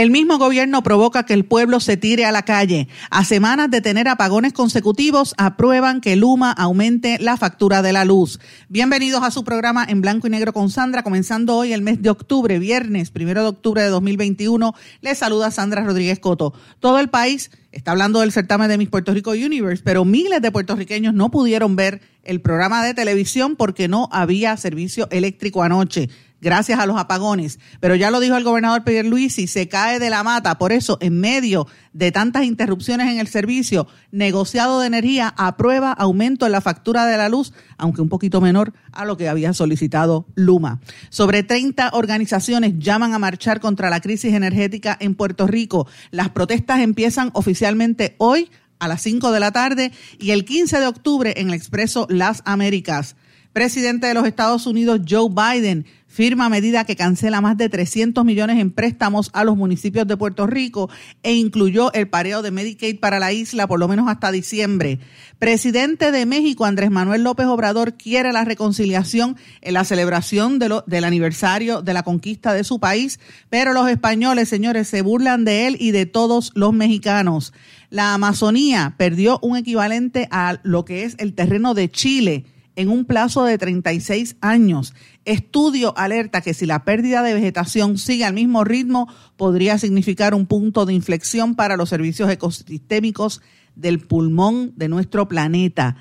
El mismo gobierno provoca que el pueblo se tire a la calle. A semanas de tener apagones consecutivos, aprueban que Luma aumente la factura de la luz. Bienvenidos a su programa en blanco y negro con Sandra, comenzando hoy el mes de octubre, viernes primero de octubre de 2021. Les saluda Sandra Rodríguez Coto. Todo el país está hablando del certamen de Miss Puerto Rico Universe, pero miles de puertorriqueños no pudieron ver el programa de televisión porque no había servicio eléctrico anoche gracias a los apagones. Pero ya lo dijo el gobernador Pierluisi, se cae de la mata. Por eso, en medio de tantas interrupciones en el servicio, negociado de energía aprueba aumento en la factura de la luz, aunque un poquito menor a lo que había solicitado Luma. Sobre 30 organizaciones llaman a marchar contra la crisis energética en Puerto Rico. Las protestas empiezan oficialmente hoy a las 5 de la tarde y el 15 de octubre en el expreso Las Américas. Presidente de los Estados Unidos Joe Biden firma medida que cancela más de 300 millones en préstamos a los municipios de Puerto Rico e incluyó el pareo de Medicaid para la isla por lo menos hasta diciembre. Presidente de México, Andrés Manuel López Obrador, quiere la reconciliación en la celebración del aniversario de la conquista de su país, pero los españoles, señores, se burlan de él y de todos los mexicanos. La Amazonía perdió un equivalente a lo que es el terreno de Chile en un plazo de 36 años. Estudio alerta que si la pérdida de vegetación sigue al mismo ritmo, podría significar un punto de inflexión para los servicios ecosistémicos del pulmón de nuestro planeta.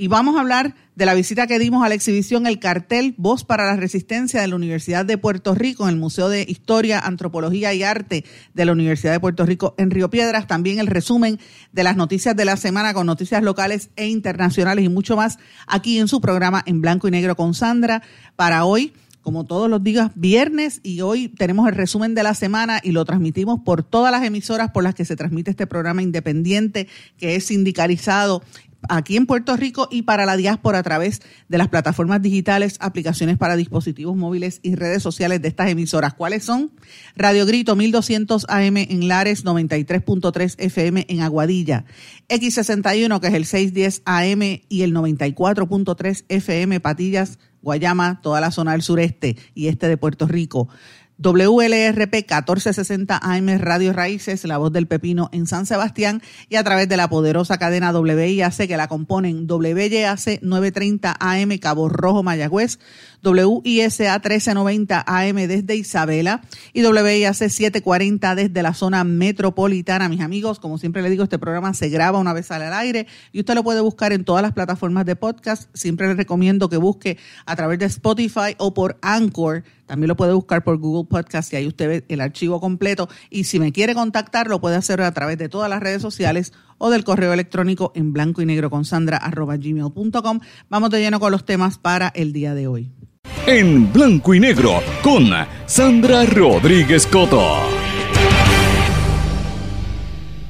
Y vamos a hablar de la visita que dimos a la exhibición El Cartel Voz para la Resistencia de la Universidad de Puerto Rico en el Museo de Historia, Antropología y Arte de la Universidad de Puerto Rico en Río Piedras. También el resumen de las noticias de la semana con noticias locales e internacionales y mucho más aquí en su programa en blanco y negro con Sandra para hoy como todos los días, viernes y hoy tenemos el resumen de la semana y lo transmitimos por todas las emisoras por las que se transmite este programa independiente que es sindicalizado aquí en Puerto Rico y para la diáspora a través de las plataformas digitales, aplicaciones para dispositivos móviles y redes sociales de estas emisoras. ¿Cuáles son? Radio Grito 1200 AM en Lares, 93.3 FM en Aguadilla, X61 que es el 610 AM y el 94.3 FM Patillas, Guayama, toda la zona del sureste y este de Puerto Rico. WLRP 1460 AM Radio Raíces, La Voz del Pepino en San Sebastián y a través de la poderosa cadena WIAC que la componen WYAC 930 AM Cabo Rojo Mayagüez, WISA 1390 AM desde Isabela y WIAC 740 desde la zona metropolitana. Mis amigos, como siempre le digo, este programa se graba una vez al aire y usted lo puede buscar en todas las plataformas de podcast. Siempre le recomiendo que busque a través de Spotify o por Anchor también lo puede buscar por Google Podcast y ahí usted ve el archivo completo. Y si me quiere contactar, lo puede hacer a través de todas las redes sociales o del correo electrónico en blanco y negro con sandra arroba gmail.com. Vamos de lleno con los temas para el día de hoy. En blanco y negro con Sandra Rodríguez Coto.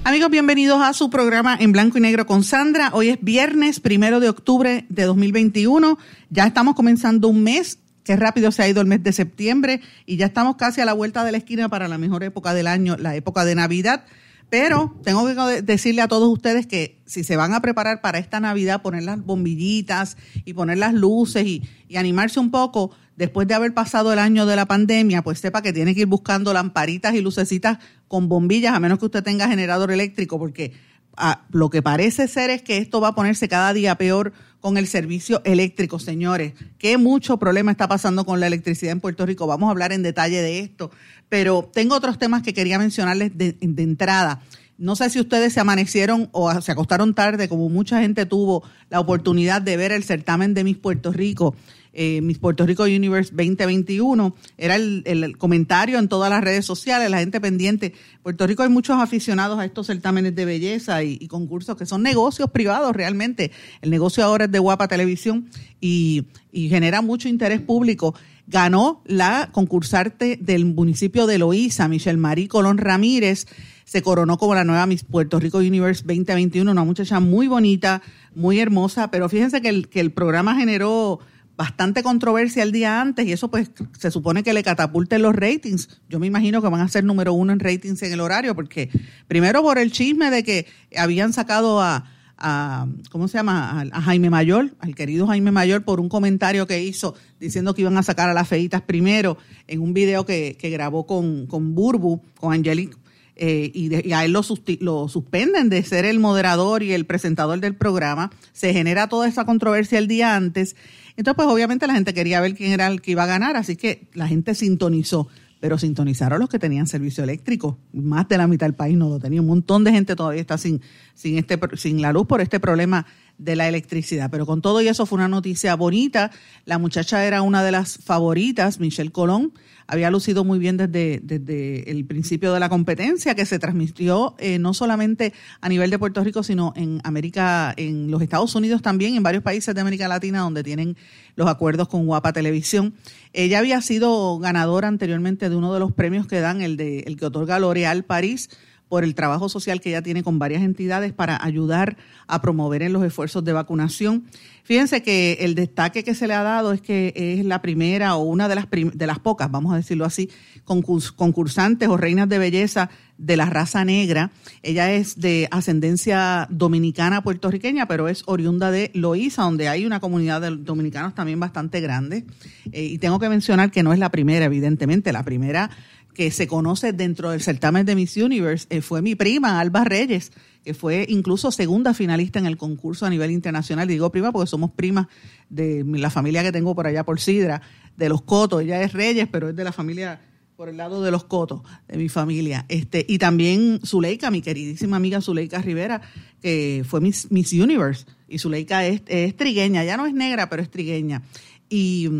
Amigos, bienvenidos a su programa en blanco y negro con Sandra. Hoy es viernes primero de octubre de 2021. Ya estamos comenzando un mes Qué rápido se ha ido el mes de septiembre y ya estamos casi a la vuelta de la esquina para la mejor época del año, la época de Navidad. Pero tengo que decirle a todos ustedes que si se van a preparar para esta Navidad, poner las bombillitas y poner las luces y, animarse un poco, después de haber pasado el año de la pandemia, pues sepa que tiene que ir buscando lamparitas y lucecitas con bombillas, a menos que usted tenga generador eléctrico, porque ah, lo que parece ser es que esto va a ponerse cada día peor con el servicio eléctrico, señores. Qué mucho problema está pasando con la electricidad en Puerto Rico. Vamos a hablar en detalle de esto. Pero tengo otros temas que quería mencionarles de, entrada. No sé si ustedes se amanecieron o se acostaron tarde, como mucha gente tuvo la oportunidad de ver el certamen de Miss Puerto Rico. eh, Miss Puerto Rico Universe 2021. Era el, comentario en todas las redes sociales, la gente pendiente. En Puerto Rico hay muchos aficionados a estos certámenes de belleza y, concursos que son negocios privados realmente. El negocio ahora es de Guapa Televisión y genera mucho interés público ganó la concursante del municipio de Loíza, Michelle Marie Colón Ramírez, se coronó como la nueva Miss Puerto Rico Universe 2021, una muchacha muy bonita, muy hermosa, pero fíjense que el, que el programa generó bastante controversia el día antes y eso pues se supone que le catapulten los ratings. Yo me imagino que van a ser número uno en ratings en el horario porque primero por el chisme de que habían sacado a a, ¿cómo se llama? A, Jaime Mayor, al querido Jaime Mayor, por un comentario que hizo diciendo que iban a sacar a las feitas primero en un video que, grabó con, con Burbu, con Angelique, eh, y, a él lo, lo, suspenden de ser el moderador y el presentador del programa. Se genera toda esa controversia el día antes. Entonces, pues obviamente la gente quería ver quién era el que iba a ganar, así que la gente sintonizó pero sintonizaron los que tenían servicio eléctrico. Más de la mitad del país no lo tenía. Un montón de gente todavía está sin, sin, este, sin la luz por este problema de la electricidad. Pero con todo y eso fue una noticia bonita. La muchacha era una de las favoritas, Michelle Colón. Había lucido muy bien desde, desde el principio de la competencia, que se transmitió eh, no solamente a nivel de Puerto Rico, sino en América, en los Estados Unidos también, en varios países de América Latina donde tienen los acuerdos con Guapa Televisión. Ella había sido ganadora anteriormente de uno de los premios que dan, el, de, el que otorga L'Oréal París por el trabajo social que ella tiene con varias entidades para ayudar a promover en los esfuerzos de vacunación. Fíjense que el destaque que se le ha dado es que es la primera o una de las, de las pocas, vamos a decirlo así, concursantes o reinas de belleza de la raza negra. Ella es de ascendencia dominicana puertorriqueña, pero es oriunda de Loíza, donde hay una comunidad de dominicanos también bastante grande. Eh, y tengo que mencionar que no es la primera, evidentemente. La primera que se conoce dentro del certamen de Miss Universe eh, fue mi prima, Alba Reyes, que fue incluso segunda finalista en el concurso a nivel internacional. digo prima porque somos primas de la familia que tengo por allá por Sidra, de los Cotos. Ella es Reyes, pero es de la familia por el lado de los Cotos, de mi familia. Este, y también Zuleika, mi queridísima amiga Zuleika Rivera, que fue Miss, Miss Universe. Y Zuleika es, es, trigueña, ya no es negra, pero es trigueña. Y,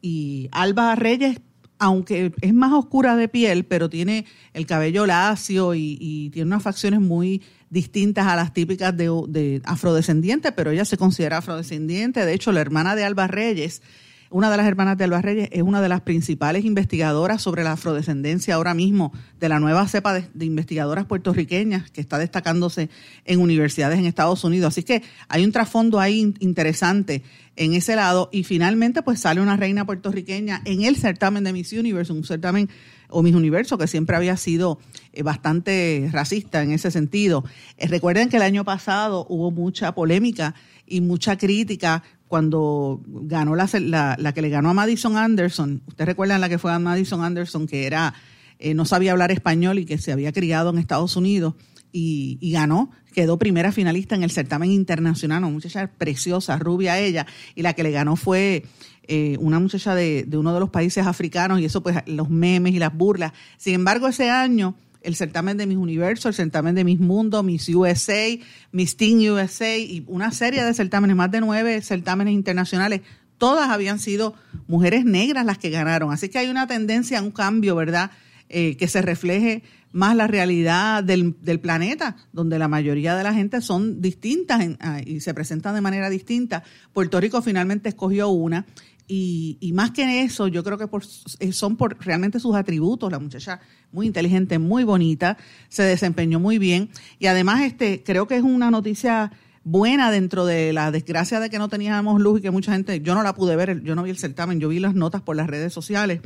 y Alba Reyes aunque es más oscura de piel, pero tiene el cabello lacio y, tiene unas facciones muy distintas a las típicas de, de afrodescendiente, pero ella se considera afrodescendiente. De hecho, la hermana de Alba Reyes una de las hermanas de Alba Reyes es una de las principales investigadoras sobre la afrodescendencia ahora mismo de la nueva cepa de, investigadoras puertorriqueñas que está destacándose en universidades en Estados Unidos. Así que hay un trasfondo ahí interesante en ese lado y finalmente pues sale una reina puertorriqueña en el certamen de Miss Universe, un certamen o Miss Universo que siempre había sido eh, bastante racista en ese sentido. Eh, recuerden que el año pasado hubo mucha polémica y mucha crítica cuando ganó la, la, que le ganó a Madison Anderson, ustedes recuerdan la que fue a Madison Anderson, que era eh, no sabía hablar español y que se había criado en Estados Unidos y, ganó, quedó primera finalista en el certamen internacional, una muchacha preciosa, rubia ella, y la que le ganó fue eh, una muchacha de, de uno de los países africanos y eso pues los memes y las burlas. Sin embargo, ese año el certamen de Mis Universo, el certamen de Mis Mundo, Miss USA, Miss Teen USA y una serie de certámenes, más de nueve certámenes internacionales. Todas habían sido mujeres negras las que ganaron. Así que hay una tendencia un cambio, ¿verdad? Eh, que se refleje más la realidad del, del, planeta, donde la mayoría de la gente son distintas ah, y se presentan de manera distinta. Puerto Rico finalmente escogió una y, y, más que eso, yo creo que por, eh, son por realmente sus atributos. La muchacha muy inteligente, muy bonita, se desempeñó muy bien. Y además, este, creo que es una noticia buena dentro de la desgracia de que no teníamos luz y que mucha gente, yo no la pude ver, yo no vi el certamen, yo vi las notas por las redes sociales,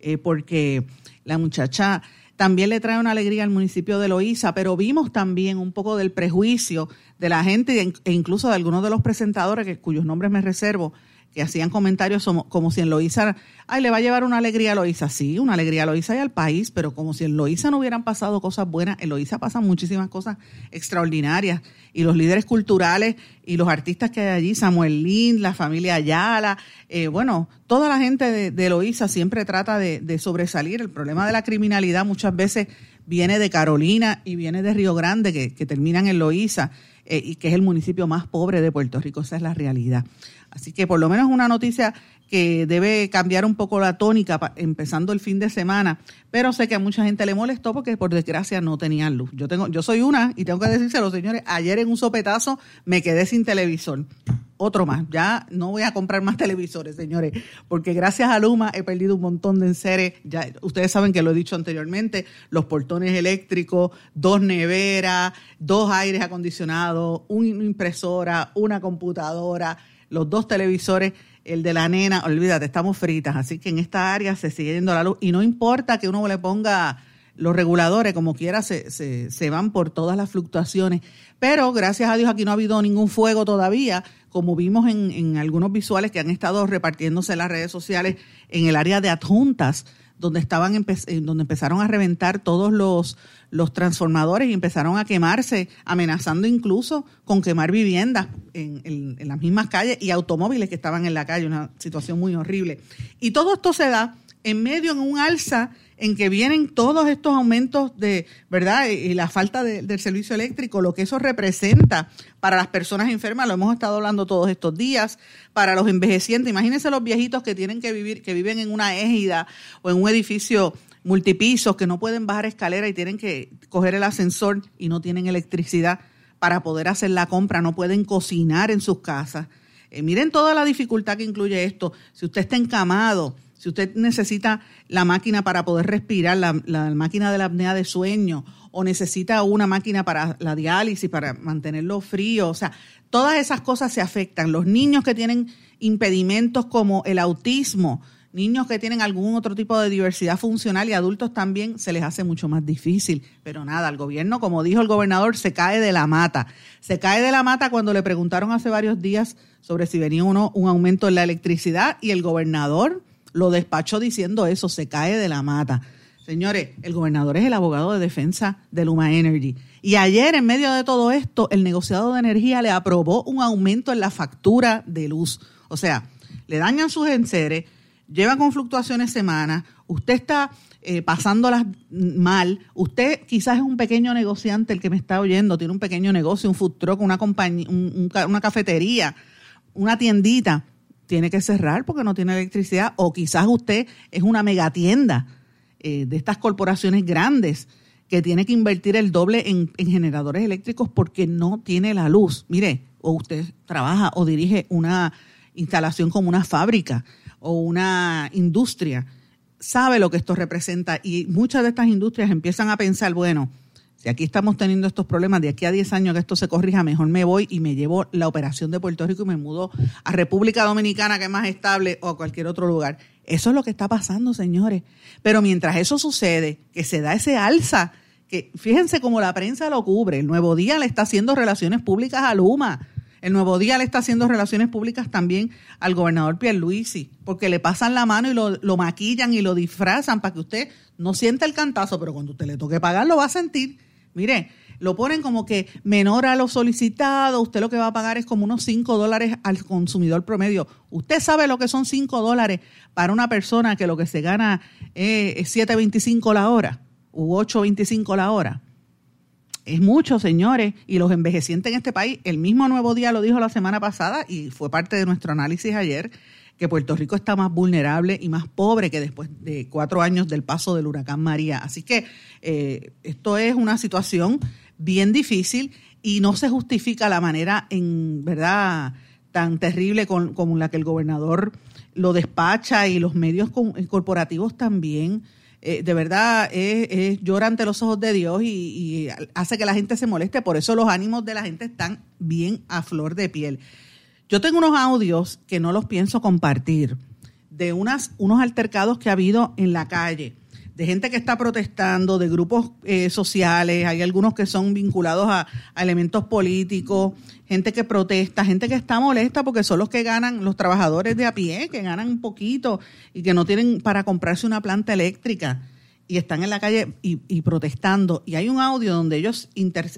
eh, porque la muchacha también le trae una alegría al municipio de Loíza, pero vimos también un poco del prejuicio de la gente e incluso de algunos de los presentadores, que, cuyos nombres me reservo, que hacían comentarios como, si en Loíza, ay, le va a llevar una alegría a Loíza. Sí, una alegría a Loíza y al país, pero como si en Loíza no hubieran pasado cosas buenas. En Loíza pasan muchísimas cosas extraordinarias. Y los líderes culturales y los artistas que hay allí, Samuel Lind, la familia Ayala, eh, bueno, toda la gente de, de Loíza siempre trata de, sobresalir. El problema de la criminalidad muchas veces viene de Carolina y viene de Río Grande, que, terminan en Loíza, eh, y que es el municipio más pobre de Puerto Rico. Esa es la realidad. Así que por lo menos una noticia que debe cambiar un poco la tónica empezando el fin de semana, pero sé que a mucha gente le molestó porque por desgracia no tenían luz. Yo tengo yo soy una y tengo que decírselo, señores, ayer en un sopetazo me quedé sin televisor. Otro más, ya no voy a comprar más televisores, señores, porque gracias a Luma he perdido un montón de enseres. Ya ustedes saben que lo he dicho anteriormente, los portones eléctricos, dos neveras, dos aires acondicionados, una impresora, una computadora, los dos televisores el de la nena, olvídate, estamos fritas, así que en esta área se sigue yendo la luz. Y no importa que uno le ponga los reguladores, como quiera, se, se, van por todas las fluctuaciones, pero gracias a Dios aquí no ha habido ningún fuego todavía, como vimos en, en algunos visuales que han estado repartiéndose en las redes sociales en el área de adjuntas, donde estaban donde empezaron a reventar todos los, los transformadores y empezaron a quemarse, amenazando incluso con quemar viviendas en, en, las mismas calles y automóviles que estaban en la calle, una situación muy horrible. Y todo esto se da en medio en un alza en que vienen todos estos aumentos de, ¿verdad? Y la falta del servicio eléctrico, lo que eso representa para las personas enfermas, lo hemos estado hablando todos estos días, para los envejecientes. Imagínense los viejitos que tienen que vivir, que viven en una égida o en un edificio multipisos, que no pueden bajar escalera y tienen que coger el ascensor y no tienen electricidad para poder hacer la compra, no pueden cocinar en sus casas. Eh, miren toda la dificultad que incluye esto. Si usted está encamado, si usted necesita la máquina para poder respirar, la, máquina de la apnea de sueño, o necesita una máquina para la diálisis, para mantenerlo frío, o sea, todas esas cosas se afectan. Los niños que tienen impedimentos como el autismo, niños que tienen algún otro tipo de diversidad funcional y adultos también se les hace mucho más difícil. Pero nada, el gobierno, como dijo el gobernador, se cae de la mata. Se cae de la mata cuando le preguntaron hace varios días sobre si venía o no un aumento en la electricidad y el gobernador lo despachó diciendo eso, se cae de la mata. Señores, el gobernador es el abogado de defensa de Luma Energy. Y ayer, en medio de todo esto, el negociado de energía le aprobó un aumento en la factura de luz. O sea, le dañan sus enseres, lleva con fluctuaciones semanas, usted está eh, pasándolas mal, usted quizás es un pequeño negociante el que me está oyendo, tiene un pequeño negocio, un food truck, una, compañía, una cafetería, una tiendita tiene que cerrar porque no tiene electricidad o quizás usted es una megatienda eh, de estas corporaciones grandes que tiene que invertir el doble en, generadores eléctricos porque no tiene la luz. Mire, o usted trabaja o dirige una instalación como una fábrica o una industria, sabe lo que esto representa y muchas de estas industrias empiezan a pensar, bueno, si aquí estamos teniendo estos problemas, de aquí a 10 años que esto se corrija, mejor me voy y me llevo la operación de Puerto Rico y me mudo a República Dominicana, que es más estable, o a cualquier otro lugar. Eso es lo que está pasando, señores. Pero mientras eso sucede, que se da ese alza, que fíjense cómo la prensa lo cubre, el Nuevo Día le está haciendo relaciones públicas a Luma. El Nuevo Día le está haciendo relaciones públicas también al gobernador Pierluisi, porque le pasan la mano y lo, lo, maquillan y lo disfrazan para que usted no sienta el cantazo, pero cuando usted le toque pagar lo va a sentir. Mire, lo ponen como que menor a lo solicitado, usted lo que va a pagar es como unos 5 dólares al consumidor promedio. Usted sabe lo que son 5 dólares para una persona que lo que se gana es 7.25 la hora u 8.25 la hora. Es mucho, señores, y los envejecientes en este país, el mismo Nuevo Día lo dijo la semana pasada y fue parte de nuestro análisis ayer, que Puerto Rico está más vulnerable y más pobre que después de cuatro años del paso del huracán María. Así que eh, esto es una situación bien difícil y no se justifica la manera en verdad tan terrible con, como la que el gobernador lo despacha y los medios corporativos también. Eh, de verdad es, llora ante los ojos de Dios y hace que la gente se moleste. Por eso los ánimos de la gente están bien a flor de piel. Yo tengo unos audios que no los pienso compartir de unas, unos altercados que ha habido en la calle, de gente que está protestando, de grupos eh, sociales, hay algunos que son vinculados a, elementos políticos, gente que protesta, gente que está molesta porque son los que ganan, los trabajadores de a pie, que ganan un poquito y que no tienen para comprarse una planta eléctrica y están en la calle y, protestando. Y hay un audio donde ellos,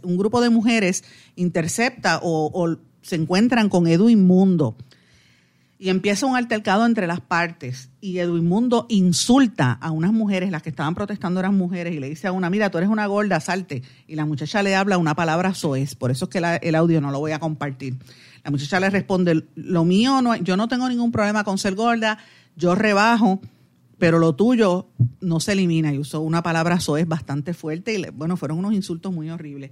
un grupo de mujeres intercepta o, o se encuentran con Edwin Mundo y empieza un altercado entre las partes y Edwin Mundo insulta a unas mujeres, las que estaban protestando eran mujeres, y le dice a una, mira, tú eres una gorda, salte. Y la muchacha le habla una palabra soez, por eso es que el audio no lo voy a compartir. La muchacha le responde, lo mío, no, yo no tengo ningún problema con ser gorda, yo rebajo, pero lo tuyo no se elimina. Y usó una palabra soez bastante fuerte y bueno, fueron unos insultos muy horribles.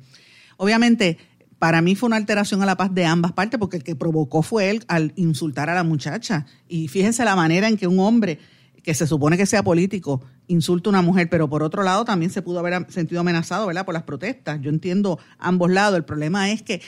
Obviamente, para mí fue una alteración a la paz de ambas partes porque el que provocó fue él al insultar a la muchacha. Y fíjense la manera en que un hombre que se supone que sea político insulta a una mujer, pero por otro lado también se pudo haber sentido amenazado, ¿verdad? Por las protestas. Yo entiendo ambos lados. El problema es que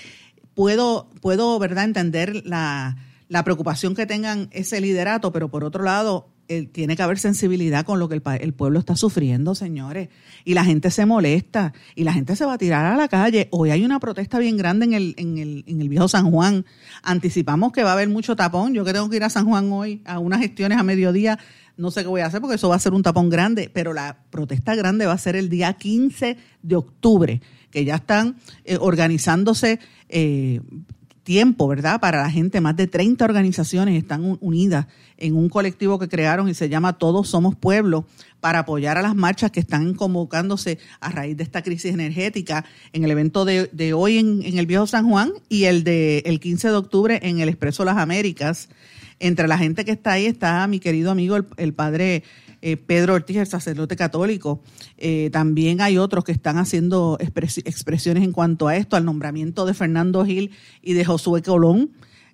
puedo, puedo ¿verdad?, entender la, la preocupación que tengan ese liderato, pero por otro lado, tiene que haber sensibilidad con lo que el, pueblo está sufriendo, señores. Y la gente se molesta y la gente se va a tirar a la calle. Hoy hay una protesta bien grande en el, en el, en el viejo San Juan. Anticipamos que va a haber mucho tapón. Yo que tengo que ir a San Juan hoy a unas gestiones a mediodía, no sé qué voy a hacer porque eso va a ser un tapón grande. Pero la protesta grande va a ser el día 15 de octubre, que ya están eh, organizándose. Eh, tiempo, ¿verdad? Para la gente, más de 30 organizaciones están unidas en un colectivo que crearon y se llama Todos Somos Pueblo para apoyar a las marchas que están convocándose a raíz de esta crisis energética en el evento de, hoy en, el Viejo San Juan y el de el 15 de octubre en el Expreso Las Américas. Entre la gente que está ahí está mi querido amigo el padre eh, Pedro Ortiz, el sacerdote católico. Eh, también hay otros que están haciendo expresiones en cuanto a esto, al nombramiento de Fernando Gil y de Josué Colón.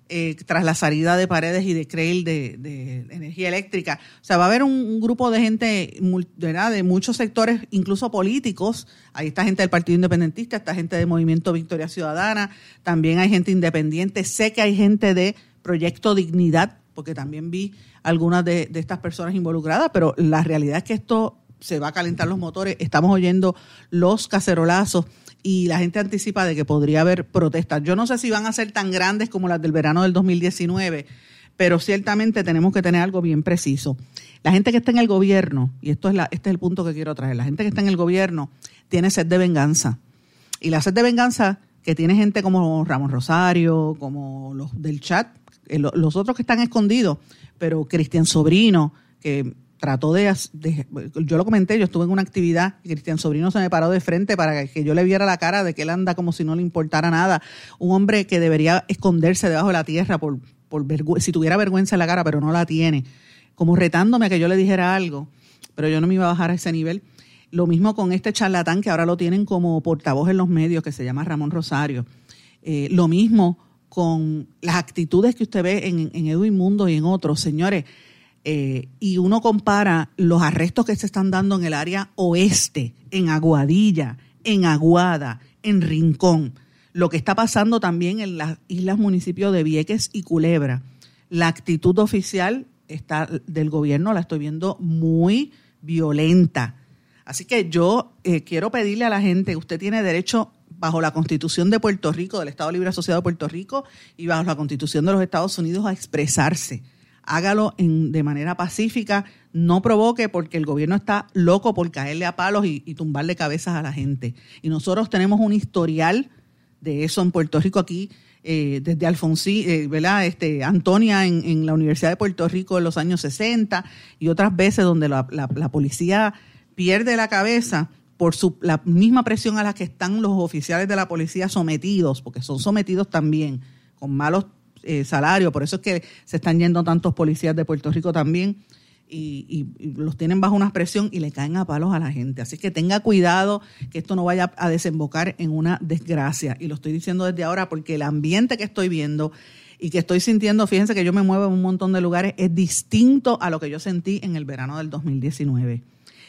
Eh, tras la salida de Paredes y de Creil de, energía eléctrica. O sea, va a haber un, grupo de gente de muchos sectores, incluso políticos. Ahí está gente del Partido Independentista, está gente del Movimiento Victoria Ciudadana, también hay gente independiente. Sé que hay gente de Proyecto Dignidad, porque también vi algunas de, estas personas involucradas, pero la realidad es que esto se va a calentar los motores, estamos oyendo los cacerolazos y la gente anticipa de que podría haber protestas. Yo no sé si van a ser tan grandes como las del verano del 2019, pero ciertamente tenemos que tener algo bien preciso. La gente que está en el gobierno, y esto es la, este es el punto que quiero traer, la gente que está en el gobierno tiene sed de venganza. Y la sed de venganza que tiene gente como Ramón Rosario, como los del chat, los otros que están escondidos, pero Cristian Sobrino, que trató de, yo lo comenté, yo estuve en una actividad y Cristian Sobrino se me paró de frente para que yo le viera la cara de que él anda como si no le importara nada. Un hombre que debería esconderse debajo de la tierra por, por si tuviera vergüenza en la cara, pero no la tiene. Como retándome a que yo le dijera algo, pero yo no me iba a bajar a ese nivel. Lo mismo con este charlatán que ahora lo tienen como portavoz en los medios, que se llama Ramón Rosario. Eh, lo mismo con las actitudes que usted ve en, en Edwin Mundo y en otros, señores, eh, y uno compara los arrestos que se están dando en el área oeste, en Aguadilla, en Aguada, en Rincón, lo que está pasando también en las islas municipios de Vieques y Culebra. La actitud oficial está, del gobierno la estoy viendo muy violenta. Así que yo eh, quiero pedirle a la gente, usted tiene derecho bajo la Constitución de Puerto Rico, del Estado Libre Asociado de Puerto Rico y bajo la Constitución de los Estados Unidos a expresarse. Hágalo en, de manera pacífica, no provoque porque el gobierno está loco por caerle a palos y, tumbarle cabezas a la gente. Y nosotros tenemos un historial de eso en Puerto Rico aquí, eh, desde Alfonsín, eh, ¿verdad? Este, Antonia en, la Universidad de Puerto Rico en los años 60 y otras veces donde la policía pierde la cabeza por su, la misma presión a la que están los oficiales de la policía sometidos, porque son sometidos también con malos eh, salarios, por eso es que se están yendo tantos policías de Puerto Rico también. Y, los tienen bajo una presión y le caen a palos a la gente. Así que tenga cuidado que esto no vaya a desembocar en una desgracia. Y lo estoy diciendo desde ahora porque el ambiente que estoy viendo y que estoy sintiendo, fíjense que yo me muevo en un montón de lugares, es distinto a lo que yo sentí en el verano del 2019.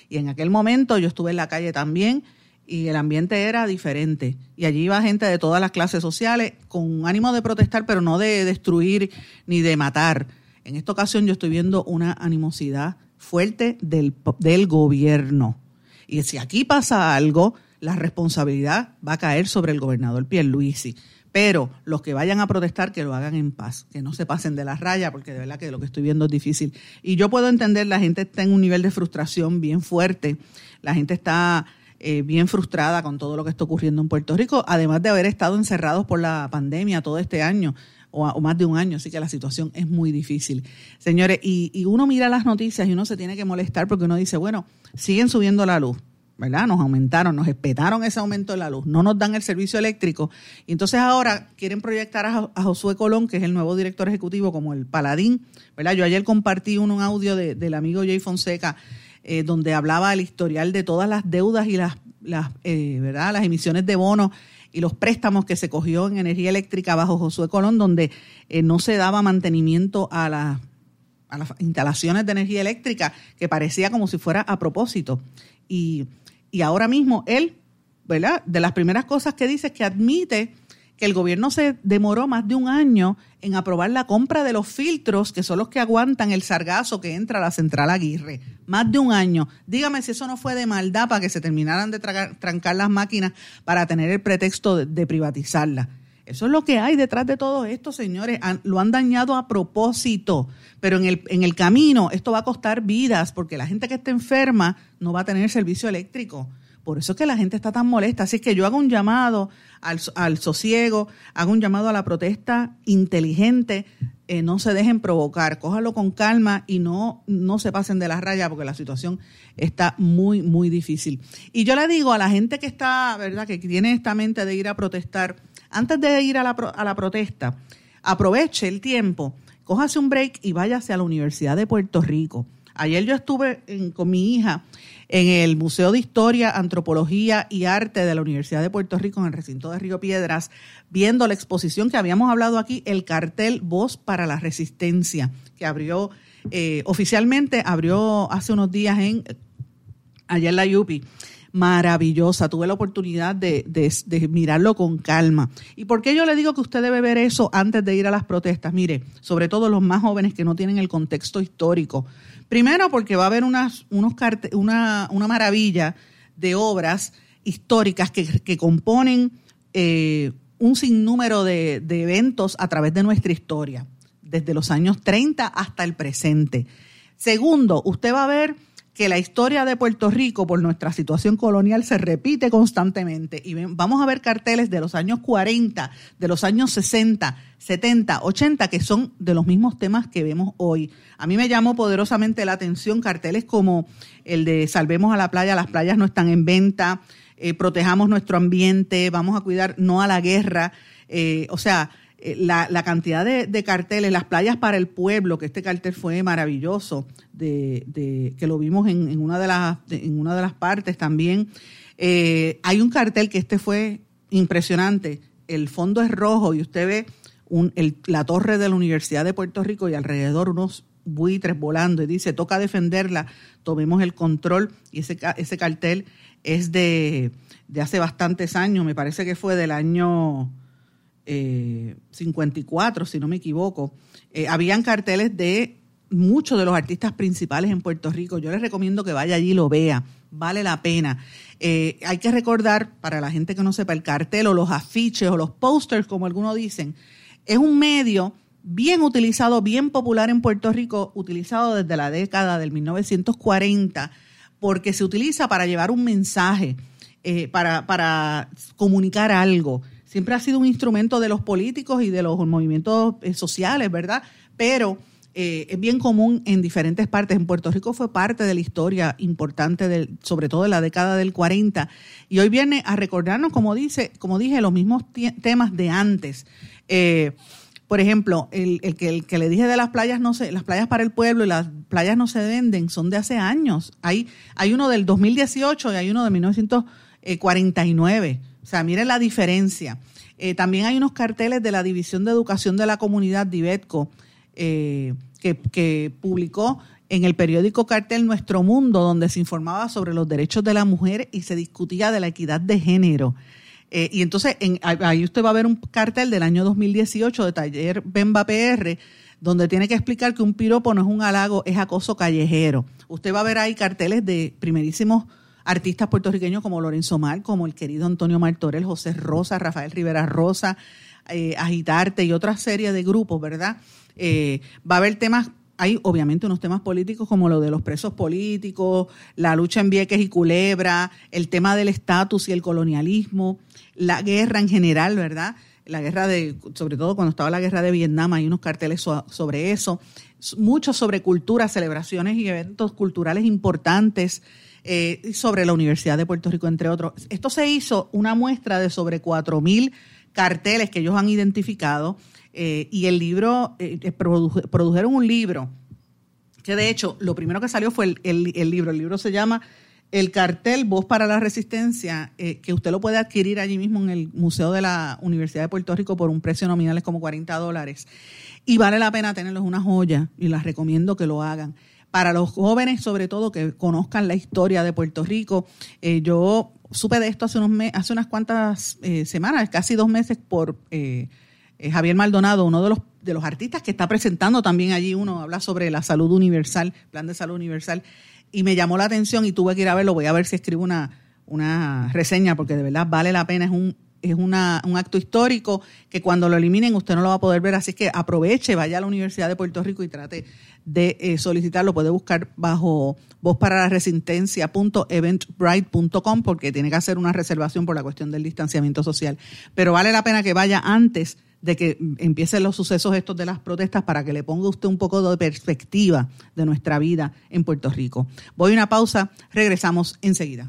Y en aquel momento yo estuve en la calle también y el ambiente era diferente. Y allí iba gente de todas las clases sociales con ánimo de protestar, pero no de destruir ni de matar. En esta ocasión yo estoy viendo una animosidad fuerte del, del gobierno. Y si aquí pasa algo, la responsabilidad va a caer sobre el gobernador Pierluisi. Pero los que vayan a protestar, que lo hagan en paz, que no se pasen de la raya, porque de verdad que lo que estoy viendo es difícil. Y yo puedo entender, la gente está en un nivel de frustración bien fuerte, la gente está eh, bien frustrada con todo lo que está ocurriendo en Puerto Rico, además de haber estado encerrados por la pandemia todo este año o, más de un año, así que la situación es muy difícil. Señores, y, y uno mira las noticias y uno se tiene que molestar porque uno dice, bueno, siguen subiendo la luz, ¿verdad? Nos aumentaron, nos espetaron ese aumento de la luz, no nos dan el servicio eléctrico. Y entonces ahora quieren proyectar a, Josué Colón, que es el nuevo director ejecutivo, como el paladín, ¿verdad? Yo ayer compartí un, audio del amigo Jay Fonseca, eh, donde hablaba del historial de todas las deudas y las, las, eh, ¿verdad? las emisiones de bonos y los préstamos que se cogió en energía eléctrica bajo Josué Colón, donde eh, no se daba mantenimiento a, a las instalaciones de energía eléctrica, que parecía como si fuera a propósito. Y y ahora mismo él, ¿verdad? De las primeras cosas que dice es que admite que el gobierno se demoró más de un año en aprobar la compra de los filtros, que son los que aguantan el sargazo que entra a la central Aguirre. Más de un año. Dígame si eso no fue de maldad para que se terminaran de trancar las máquinas para tener el pretexto de, de privatizarla. Eso es lo que hay detrás de todo esto, señores. lo han dañado a propósito, pero en el, en el camino esto va a costar vidas porque la gente que está enferma no va a tener servicio eléctrico. Por eso es que la gente está tan molesta. Así que yo hago un llamado al, al sosiego, hago un llamado a la protesta inteligente. Eh, no se dejen provocar, cójalo con calma y no, no se pasen de la raya porque la situación está muy, muy difícil. Y yo le digo a la gente que está, ¿verdad?, que tiene esta mente de ir a protestar, antes de ir a la, protesta, aproveche el tiempo, cójase un break y váyase a la Universidad de Puerto Rico. Ayer yo estuve con mi hija en el Museo de Historia, Antropología y Arte de la Universidad de Puerto Rico, en el recinto de Río Piedras, viendo la exposición que habíamos hablado aquí, el cartel Voz para la Resistencia, que abrió eh, oficialmente, abrió hace unos días en en la Yupi maravillosa. Tuve la oportunidad de, mirarlo con calma. ¿Y por qué yo le digo que usted debe ver eso antes de ir a las protestas? Mire, sobre todo los más jóvenes que no tienen el contexto histórico. Primero porque va a haber unas, unos una, una maravilla de obras históricas que, componen eh, un sinnúmero de, de eventos a través de nuestra historia, desde los años 30 hasta el presente. Segundo, usted va a ver que la historia de Puerto Rico por nuestra situación colonial se repite constantemente y vamos a ver carteles de los años 40, de los años 60, 70, 80 que son de los mismos temas que vemos hoy. A mí me llamó poderosamente la atención carteles como el de Salvemos a la playa, las playas no están en venta, eh, protejamos nuestro ambiente, vamos a cuidar no a la guerra, eh, o sea, la, la, cantidad de, carteles, las playas para el pueblo, que este cartel fue maravilloso, de, de que lo vimos en, en, una de las, en una de las partes también. Eh, hay un cartel que este fue impresionante. El fondo es rojo y usted ve la torre de la Universidad de Puerto Rico y alrededor unos buitres volando y dice, toca defenderla, tomemos el control. Y ese, ese cartel es de, de hace bastantes años, me parece que fue del año 54, eh, si no me equivoco, eh, habían carteles de muchos de los artistas principales en Puerto Rico. Yo les recomiendo que vaya allí y lo vea, vale la pena. Eh, hay que recordar, para la gente que no sepa, el cartel o los afiches o los posters, como algunos dicen, es un medio bien utilizado, bien popular en Puerto Rico, utilizado desde la década del 1940, porque se utiliza para llevar un mensaje, para, para comunicar algo siempre ha sido un instrumento de los políticos y de los movimientos eh, sociales, ¿verdad? Pero eh, es bien común en diferentes partes. En Puerto Rico fue parte de la historia importante, sobre todo de la década del 40. Y hoy viene a recordarnos, como, dice, como dije, los mismos temas de antes. Eh, por ejemplo, el, que, el que le dije de las playas, no sé, las playas para el pueblo y las playas no se venden, son de hace años. Hay, hay uno del 2018 y hay uno de 1949. O sea, miren la diferencia. Eh, también hay unos carteles de la División de Educación de la Comunidad, DIVETCO, eh, que, publicó en el periódico Cartel Nuestro Mundo, donde se informaba sobre los derechos de la mujer y se discutía de la equidad de género. Eh, y entonces ahí usted va a ver un cartel del año 2018 de taller Bemba PR, donde tiene que explicar que un piropo no es un halago, es acoso callejero. Usted va a ver ahí carteles de primerísimos artistas puertorriqueños como Lorenzo Mar, como el querido Antonio Martorell, José Rosa, Rafael Rivera Rosa, eh, Agitarte y otra serie de grupos, ¿verdad? Eh, va a haber temas hay obviamente unos temas políticos como lo de los presos políticos, la lucha en Vieques y Culebra, el tema del estatus y el colonialismo, la guerra en general, ¿verdad? La guerra de, sobre todo cuando estaba la guerra de Vietnam, hay unos carteles sobre eso, mucho sobre cultura, celebraciones y eventos culturales importantes eh, sobre la Universidad de Puerto Rico, entre otros. Esto se hizo una muestra de sobre 4.000 carteles que ellos han identificado eh, y el libro, eh, produjeron un libro que de hecho lo primero que salió fue el, libro. El libro se llama El cartel Voz para la Resistencia, que usted lo puede adquirir allí mismo en el Museo de la Universidad de Puerto Rico por un precio nominal es como 40 dólares. Y vale la pena tenerlos una joya y les recomiendo que lo hagan para los jóvenes, sobre todo, que conozcan la historia de Puerto Rico. Eh, yo supe de esto hace, unos hace unas cuantas eh, semanas, casi dos meses, por eh, Javier Maldonado, uno de los, de los artistas que está presentando también allí. Uno habla sobre la salud universal, plan de salud universal, y me llamó la atención y tuve que ir a verlo. Voy a ver si escribo una, una reseña, porque de verdad vale la pena. Es un es una, un acto histórico que cuando lo eliminen usted no lo va a poder ver, así que aproveche, vaya a la Universidad de Puerto Rico y trate de eh, solicitarlo. Puede buscar bajo voz para la resistencia.eventbrite.com porque tiene que hacer una reservación por la cuestión del distanciamiento social. Pero vale la pena que vaya antes de que empiecen los sucesos estos de las protestas para que le ponga usted un poco de perspectiva de nuestra vida en Puerto Rico. Voy a una pausa, regresamos enseguida.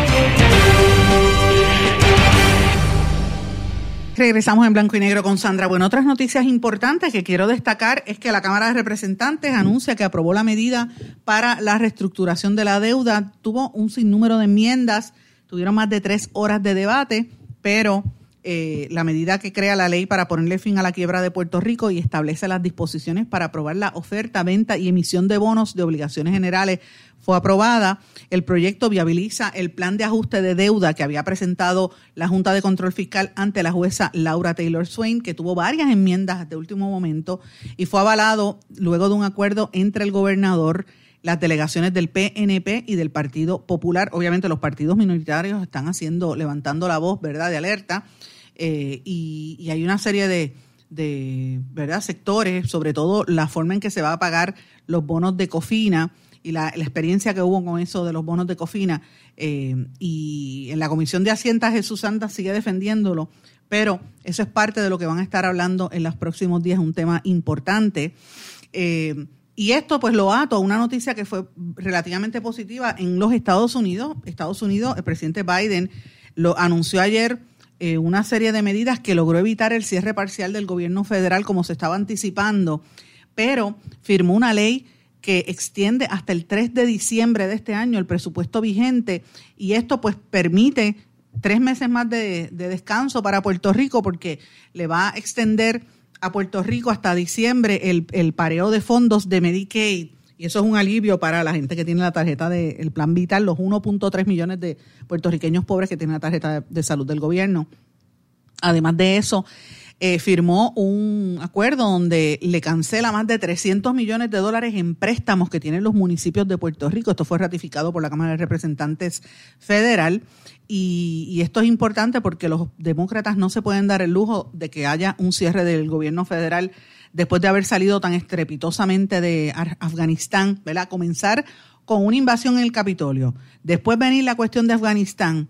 Regresamos en blanco y negro con Sandra. Bueno, otras noticias importantes que quiero destacar es que la Cámara de Representantes anuncia que aprobó la medida para la reestructuración de la deuda. Tuvo un sinnúmero de enmiendas, tuvieron más de tres horas de debate, pero eh, la medida que crea la ley para ponerle fin a la quiebra de Puerto Rico y establece las disposiciones para aprobar la oferta, venta y emisión de bonos de obligaciones generales fue aprobada. El proyecto viabiliza el plan de ajuste de deuda que había presentado la Junta de Control Fiscal ante la jueza Laura Taylor Swain, que tuvo varias enmiendas de último momento y fue avalado luego de un acuerdo entre el gobernador las delegaciones del PNP y del Partido Popular. Obviamente los partidos minoritarios están haciendo, levantando la voz, ¿verdad?, de alerta. Eh, y, hay una serie de, ¿verdad?, sectores, sobre todo la forma en que se va a pagar los bonos de COFINA y la, experiencia que hubo con eso de los bonos de COFINA. Eh, y en la Comisión de Hacienda Jesús Santa sigue defendiéndolo, pero eso es parte de lo que van a estar hablando en los próximos días, un tema importante. Eh, y esto pues lo ato a una noticia que fue relativamente positiva en los Estados Unidos. Estados Unidos, el presidente Biden lo anunció ayer eh, una serie de medidas que logró evitar el cierre parcial del gobierno federal como se estaba anticipando, pero firmó una ley que extiende hasta el 3 de diciembre de este año el presupuesto vigente y esto pues permite tres meses más de, de descanso para Puerto Rico porque le va a extender a Puerto Rico hasta diciembre el, el pareo de fondos de Medicaid. Y eso es un alivio para la gente que tiene la tarjeta del Plan Vital, los 1.3 millones de puertorriqueños pobres que tienen la tarjeta de, salud del gobierno. Además de eso, eh, firmó un acuerdo donde le cancela más de 300 millones de dólares en préstamos que tienen los municipios de Puerto Rico. Esto fue ratificado por la Cámara de Representantes Federal. Y, esto es importante porque los demócratas no se pueden dar el lujo de que haya un cierre del gobierno federal después de haber salido tan estrepitosamente de Afganistán, ¿verdad? Comenzar con una invasión en el Capitolio, después venir la cuestión de Afganistán,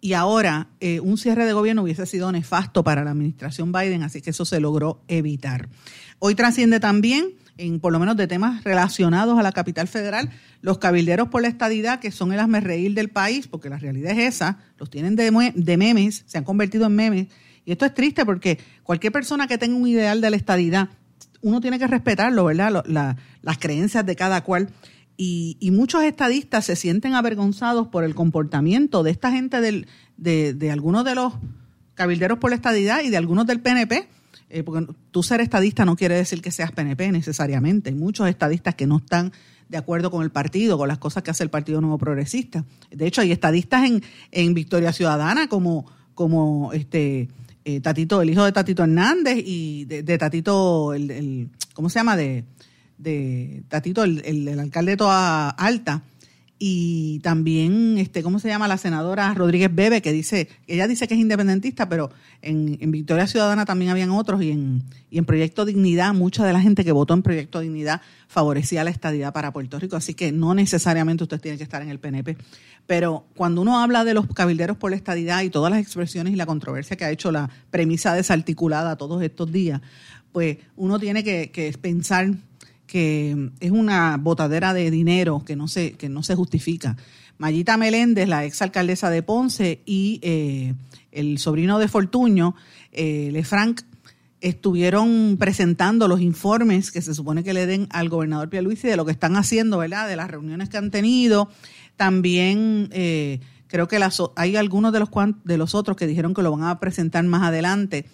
y ahora eh, un cierre de gobierno hubiese sido nefasto para la administración Biden, así que eso se logró evitar. Hoy trasciende también, en por lo menos de temas relacionados a la capital federal, los cabilderos por la estadidad, que son el asmerreír del país, porque la realidad es esa, los tienen de, de memes, se han convertido en memes. Y esto es triste porque cualquier persona que tenga un ideal de la estadidad, uno tiene que respetarlo, ¿verdad? las creencias de cada cual. Y, muchos estadistas se sienten avergonzados por el comportamiento de esta gente del, de, algunos de los cabilderos por la estadidad y de algunos del PNP, eh, porque tú ser estadista no quiere decir que seas PNP necesariamente. Hay muchos estadistas que no están de acuerdo con el partido, con las cosas que hace el Partido Nuevo Progresista. De hecho, hay estadistas en, en Victoria Ciudadana como, como este eh, Tatito, el hijo de Tatito Hernández y de, Tatito, el, ¿cómo se llama? De, de Tatito, el, el, alcalde de Toda Alta, y también, este, ¿cómo se llama? La senadora Rodríguez Bebe, que dice, ella dice que es independentista, pero en, Victoria Ciudadana también habían otros y en, y en Proyecto Dignidad, mucha de la gente que votó en Proyecto Dignidad favorecía la estadidad para Puerto Rico, así que no necesariamente usted tiene que estar en el PNP. Pero cuando uno habla de los cabilderos por la estadidad y todas las expresiones y la controversia que ha hecho la premisa desarticulada todos estos días, pues uno tiene que pensar que es una botadera de dinero que no se, que no se justifica. Mayita Meléndez, la exalcaldesa de Ponce, y eh, el sobrino de Fortuño, eh, Lefranc, estuvieron presentando los informes que se supone que le den al gobernador Pierluisi de lo que están haciendo, ¿verdad? De las reuniones que han tenido. También eh, creo que las, hay algunos de los, de los otros que dijeron que lo van a presentar más adelante.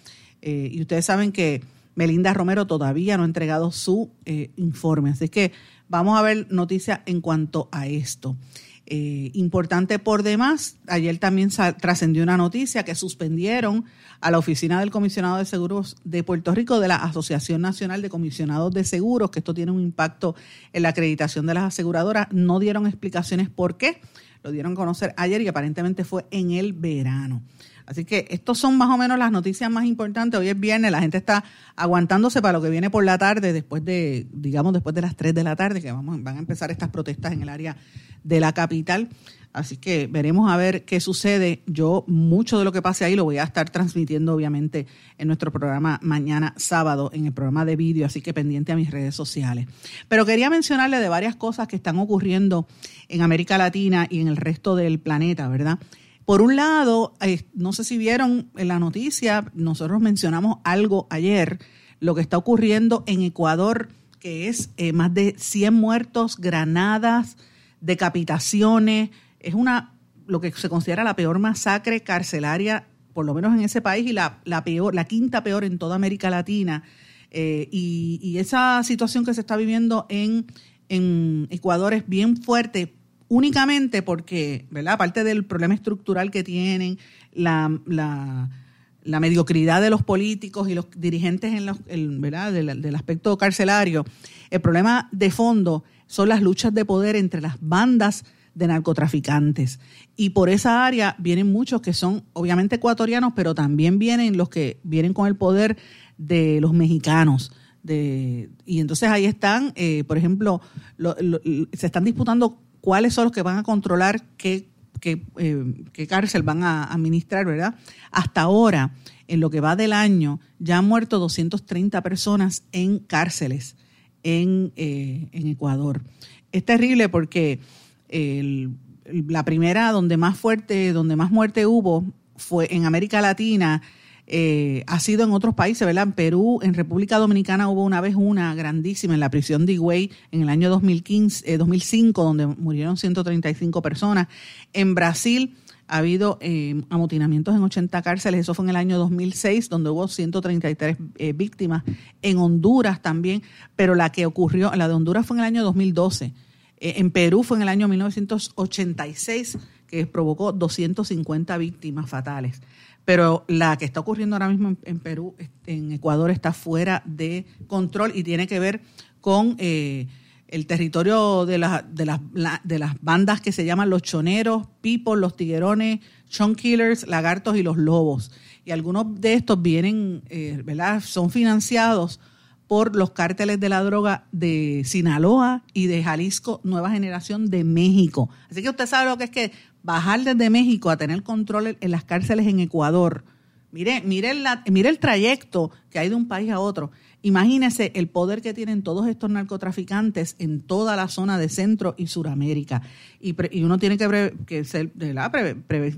Eh, y ustedes saben que Melinda Romero todavía no ha entregado su eh, informe. Así que vamos a ver noticias en cuanto a esto. Eh, importante por demás, ayer también trascendió una noticia que suspendieron a la oficina del comisionado de seguros de Puerto Rico de la Asociación Nacional de Comisionados de Seguros, que esto tiene un impacto en la acreditación de las aseguradoras. No dieron explicaciones por qué, lo dieron a conocer ayer y aparentemente fue en el verano. Así que estos son más o menos las noticias más importantes. Hoy es viernes, la gente está aguantándose para lo que viene por la tarde, después de, digamos, después de las 3 de la tarde, que vamos, van a empezar estas protestas en el área de la capital. Así que veremos a ver qué sucede. Yo mucho de lo que pase ahí lo voy a estar transmitiendo obviamente en nuestro programa mañana sábado, en el programa de vídeo, así que pendiente a mis redes sociales. Pero quería mencionarle de varias cosas que están ocurriendo en América Latina y en el resto del planeta, ¿verdad? Por un lado, eh, no sé si vieron en la noticia, nosotros mencionamos algo ayer, lo que está ocurriendo en Ecuador, que es eh, más de 100 muertos, granadas, decapitaciones, es una lo que se considera la peor masacre carcelaria, por lo menos en ese país, y la, peor, la quinta peor en toda América Latina. Eh, y, esa situación que se está viviendo en, en Ecuador es bien fuerte únicamente porque, ¿verdad? Aparte del problema estructural que tienen, la, la, mediocridad de los políticos y los dirigentes en los, ¿verdad? Del, aspecto carcelario, el problema de fondo son las luchas de poder entre las bandas de narcotraficantes. Y por esa área vienen muchos que son obviamente ecuatorianos, pero también vienen los que vienen con el poder de los mexicanos. De, y entonces ahí están, eh, por ejemplo, se están disputando cuáles son los que van a controlar qué, eh, cárcel van a administrar, ¿verdad? Hasta ahora, en lo que va del año, ya han muerto 230 personas en cárceles en, eh, Ecuador. Es terrible porque la primera donde más fuerte, donde más muerte hubo fue en América Latina eh, ha sido en otros países, ¿verdad? En Perú, en República Dominicana hubo una vez una grandísima en la prisión de Higüey en el año 2015, 2005, eh, donde murieron 135 personas. En Brasil ha habido eh, amotinamientos en 80 cárceles, eso fue en el año 2006, donde hubo 133 víctimas. En Honduras también, pero la que ocurrió, la de Honduras fue en el año 2012. en Perú fue en el año 1986, que provocó 250 víctimas fatales pero la que está ocurriendo ahora mismo en, Perú, en Ecuador, está fuera de control y tiene que ver con eh, el territorio de, de, las, de las bandas que se llaman los choneros, pipos, los tiguerones, chon killers, lagartos y los lobos. Y algunos de estos vienen, eh, ¿verdad? Son financiados por los cárteles de la droga de Sinaloa y de Jalisco, Nueva Generación de México. Así que usted sabe lo que es que bajar desde México a tener control en las cárceles en Ecuador. Mire, mire, mire el trayecto que hay de un país a otro. Imagínese el poder que tienen todos estos narcotraficantes en toda la zona de Centro y Suramérica. Y, uno tiene que, que ser,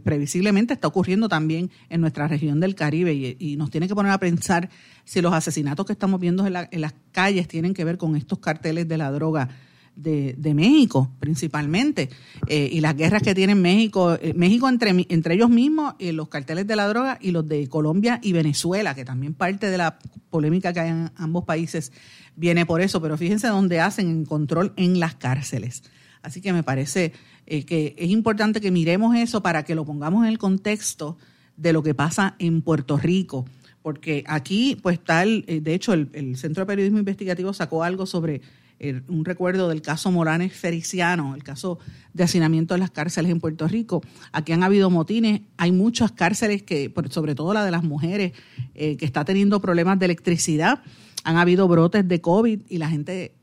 previsiblemente está ocurriendo también en nuestra región del Caribe y, nos tiene que poner a pensar si los asesinatos que estamos viendo en, en las calles tienen que ver con estos carteles de la droga de, México principalmente. Eh, y las guerras que tiene México, eh, México entre, entre ellos mismos, y los carteles de la droga y los de Colombia y Venezuela, que también parte de la polémica que hay en ambos países viene por eso, pero fíjense dónde hacen control en las cárceles. Así que me parece eh, que es importante que miremos eso para que lo pongamos en el contexto de lo que pasa en Puerto Rico. Porque aquí pues tal, de hecho el Centro de Periodismo Investigativo sacó algo sobre un recuerdo del caso Moranes Fericiano, el caso de hacinamiento en las cárceles en Puerto Rico. Aquí han habido motines, hay muchas cárceles que, sobre todo la de las mujeres, eh, que está teniendo problemas de electricidad. Han habido brotes de COVID y la gente,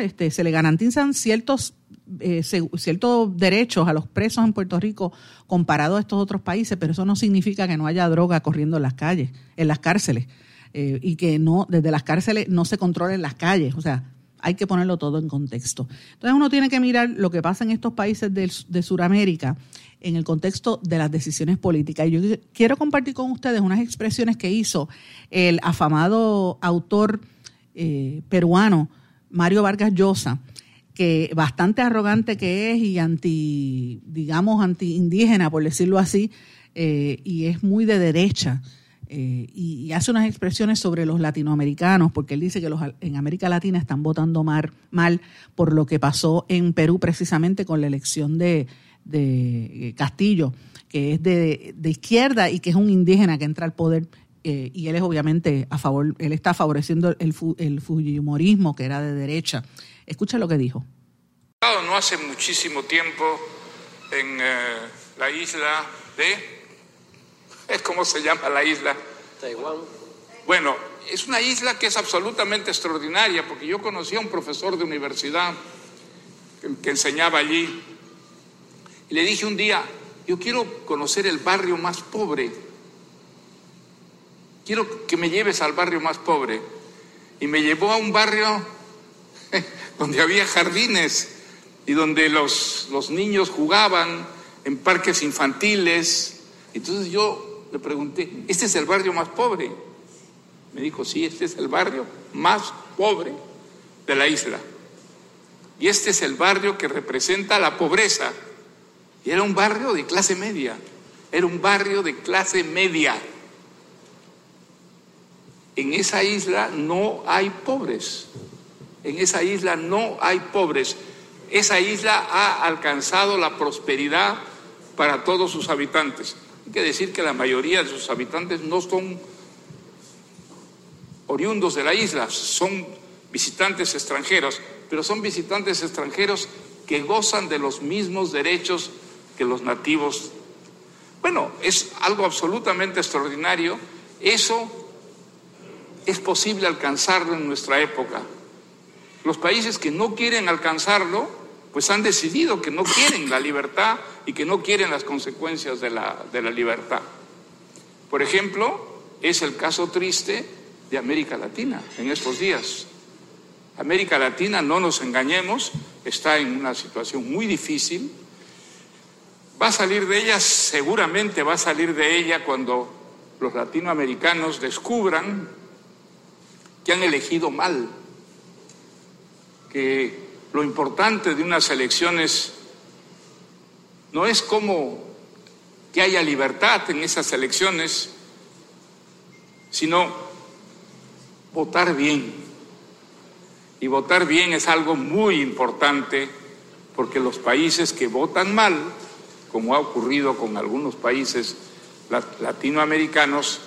Este, se le garantizan ciertos eh, ciertos derechos a los presos en Puerto Rico comparado a estos otros países, pero eso no significa que no haya droga corriendo en las calles, en las cárceles, eh, y que no desde las cárceles no se controlen las calles. O sea, hay que ponerlo todo en contexto. Entonces uno tiene que mirar lo que pasa en estos países de, de Sudamérica en el contexto de las decisiones políticas. Y yo quiero compartir con ustedes unas expresiones que hizo el afamado autor eh, peruano Mario Vargas Llosa que bastante arrogante que es y anti, digamos, anti indígena, por decirlo así, eh, y es muy de derecha. Eh, y, hace unas expresiones sobre los latinoamericanos, porque él dice que los en América Latina están votando mal, mal por lo que pasó en Perú precisamente con la elección de, de Castillo, que es de, de, izquierda y que es un indígena que entra al poder. Eh, y él es obviamente a favor, él está favoreciendo el, el fujimorismo, que era de derecha. Escucha lo que dijo. No hace muchísimo tiempo en eh, la isla de... ¿Cómo se llama la isla? Taiwán. Bueno, es una isla que es absolutamente extraordinaria porque yo conocí a un profesor de universidad que, que enseñaba allí y le dije un día, yo quiero conocer el barrio más pobre, quiero que me lleves al barrio más pobre. Y me llevó a un barrio donde había jardines y donde los, los niños jugaban en parques infantiles. Entonces yo le pregunté, ¿este es el barrio más pobre? Me dijo, sí, este es el barrio más pobre de la isla. Y este es el barrio que representa la pobreza. Y era un barrio de clase media. Era un barrio de clase media. En esa isla no hay pobres. En esa isla no hay pobres. Esa isla ha alcanzado la prosperidad para todos sus habitantes. Hay que decir que la mayoría de sus habitantes no son oriundos de la isla, son visitantes extranjeros, pero son visitantes extranjeros que gozan de los mismos derechos que los nativos. Bueno, es algo absolutamente extraordinario. Eso es posible alcanzarlo en nuestra época. Los países que no quieren alcanzarlo, pues han decidido que no quieren la libertad y que no quieren las consecuencias de la, de la libertad. Por ejemplo, es el caso triste de América Latina en estos días. América Latina, no nos engañemos, está en una situación muy difícil. Va a salir de ella, seguramente va a salir de ella cuando los latinoamericanos descubran que han elegido mal que lo importante de unas elecciones no es como que haya libertad en esas elecciones, sino votar bien. Y votar bien es algo muy importante porque los países que votan mal, como ha ocurrido con algunos países latinoamericanos,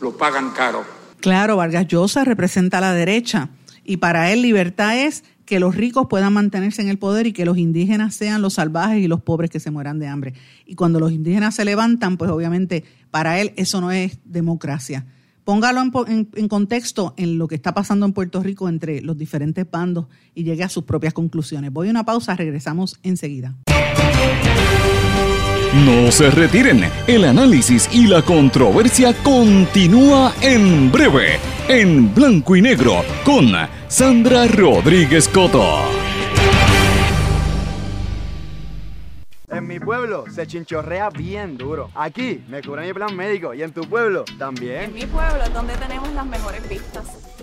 lo pagan caro. Claro, Vargas Llosa representa a la derecha y para él libertad es que los ricos puedan mantenerse en el poder y que los indígenas sean los salvajes y los pobres que se mueran de hambre. Y cuando los indígenas se levantan, pues obviamente para él eso no es democracia. Póngalo en, contexto en lo que está pasando en Puerto Rico entre los diferentes bandos y llegue a sus propias conclusiones. Voy a una pausa, regresamos enseguida. No se retiren, el análisis y la controversia continúa en breve, en blanco y negro, con Sandra Rodríguez Coto. En mi pueblo se chinchorrea bien duro. Aquí me cubre mi plan médico y en tu pueblo también. En mi pueblo es donde tenemos las mejores vistas.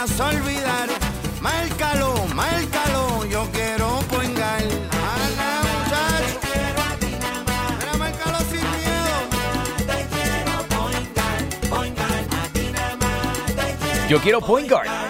vayas a olvidar. Márcalo, márcalo, yo quiero poingar. Yo quiero point guard.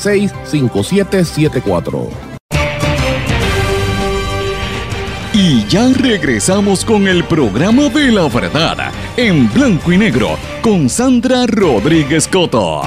939-336-5774. Y ya regresamos con el programa de la verdad en blanco y negro con Sandra Rodríguez Coto.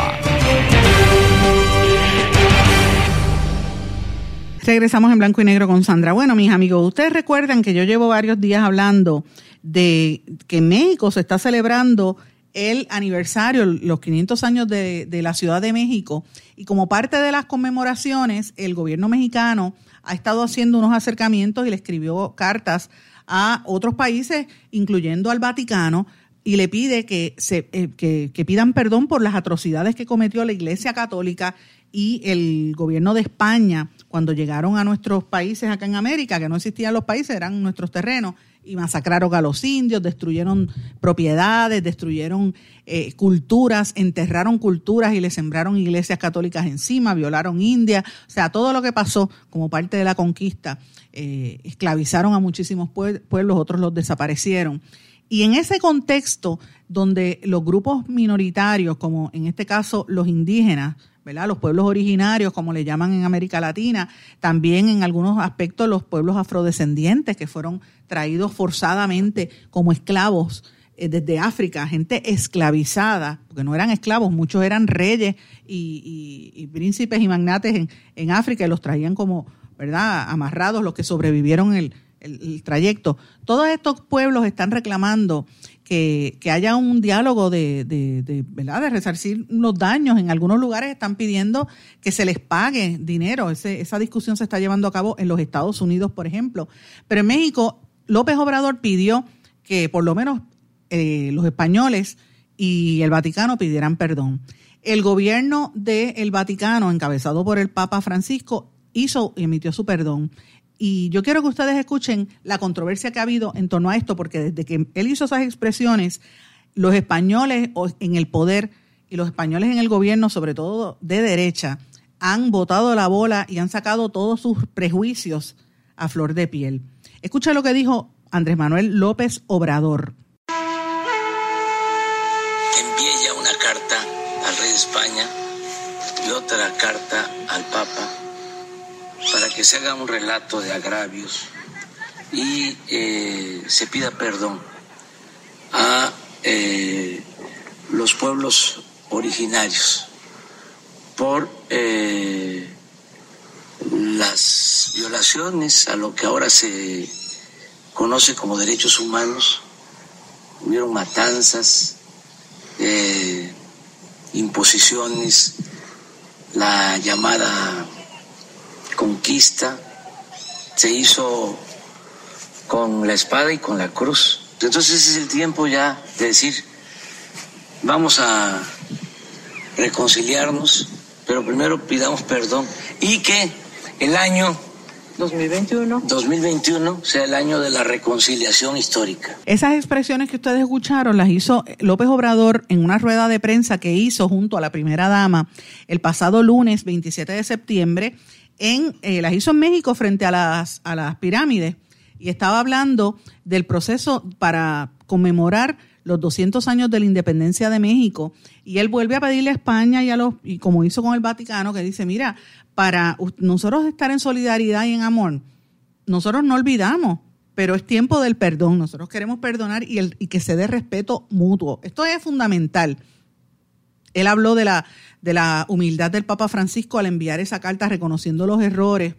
Regresamos en blanco y negro con Sandra. Bueno, mis amigos, ustedes recuerdan que yo llevo varios días hablando de que México se está celebrando el aniversario, los 500 años de, la Ciudad de México. Y como parte de las conmemoraciones, el gobierno mexicano ha estado haciendo unos acercamientos y le escribió cartas a otros países, incluyendo al Vaticano, y le pide que, se, eh, que pidan perdón por las atrocidades que cometió la Iglesia Católica y el gobierno de España cuando llegaron a nuestros países acá en América, que no existían los países, eran nuestros terrenos, y masacraron a los indios, destruyeron propiedades, destruyeron eh, culturas, enterraron culturas y le sembraron iglesias católicas encima, violaron India, o sea, todo lo que pasó como parte de la conquista, eh, esclavizaron a muchísimos pueblos, otros los desaparecieron. Y en ese contexto donde los grupos minoritarios, como en este caso los indígenas, Los pueblos originarios, como le llaman en América Latina, también en algunos aspectos los pueblos afrodescendientes que fueron traídos forzadamente como esclavos eh, desde África, gente esclavizada, porque no eran esclavos, muchos eran reyes y, príncipes y magnates en, África y los traían como, ¿verdad?, amarrados los que sobrevivieron el trayecto. Todos estos pueblos están reclamando que, haya un diálogo de, de, de, ¿verdad? de resarcir los daños. En algunos lugares están pidiendo que se les pague dinero. Ese, esa discusión se está llevando a cabo en los Estados Unidos, por ejemplo. Pero en México, López Obrador pidió que por lo menos eh, los españoles y el Vaticano pidieran perdón. El gobierno del Vaticano, encabezado por el Papa Francisco, hizo y emitió su perdón. Y yo quiero que ustedes escuchen la controversia que ha habido en torno a esto, porque desde que él hizo esas expresiones, los españoles en el poder y los españoles en el gobierno, sobre todo de derecha, han botado la bola y han sacado todos sus prejuicios a flor de piel. Escucha lo que dijo Andrés Manuel López Obrador. Envié ya una carta al rey de España y otra carta al Papa para que se haga un relato de agravios y eh, se pida perdón a eh, los pueblos originarios por eh, las violaciones a lo que ahora se conoce como derechos humanos. Hubieron matanzas, imposiciones, la llamada conquista se hizo con la espada y con la cruz. Entonces ese es el tiempo ya de decir, vamos a reconciliarnos, pero primero pidamos perdón y que el año 2021. 2021 sea el año de la reconciliación histórica. Esas expresiones que ustedes escucharon las hizo López Obrador en una rueda de prensa que hizo junto a la primera dama el pasado lunes 27 de septiembre en, eh, las hizo en México frente a las, a las pirámides y estaba hablando del proceso para conmemorar los 200 años de la independencia de México y él vuelve a pedirle a España y a los y como hizo con el Vaticano que dice, mira, para nosotros estar en solidaridad y en amor, nosotros no olvidamos, pero es tiempo del perdón, nosotros queremos perdonar y, el, y que se dé respeto mutuo. Esto es fundamental. Él habló de la, de la humildad del Papa Francisco al enviar esa carta reconociendo los errores.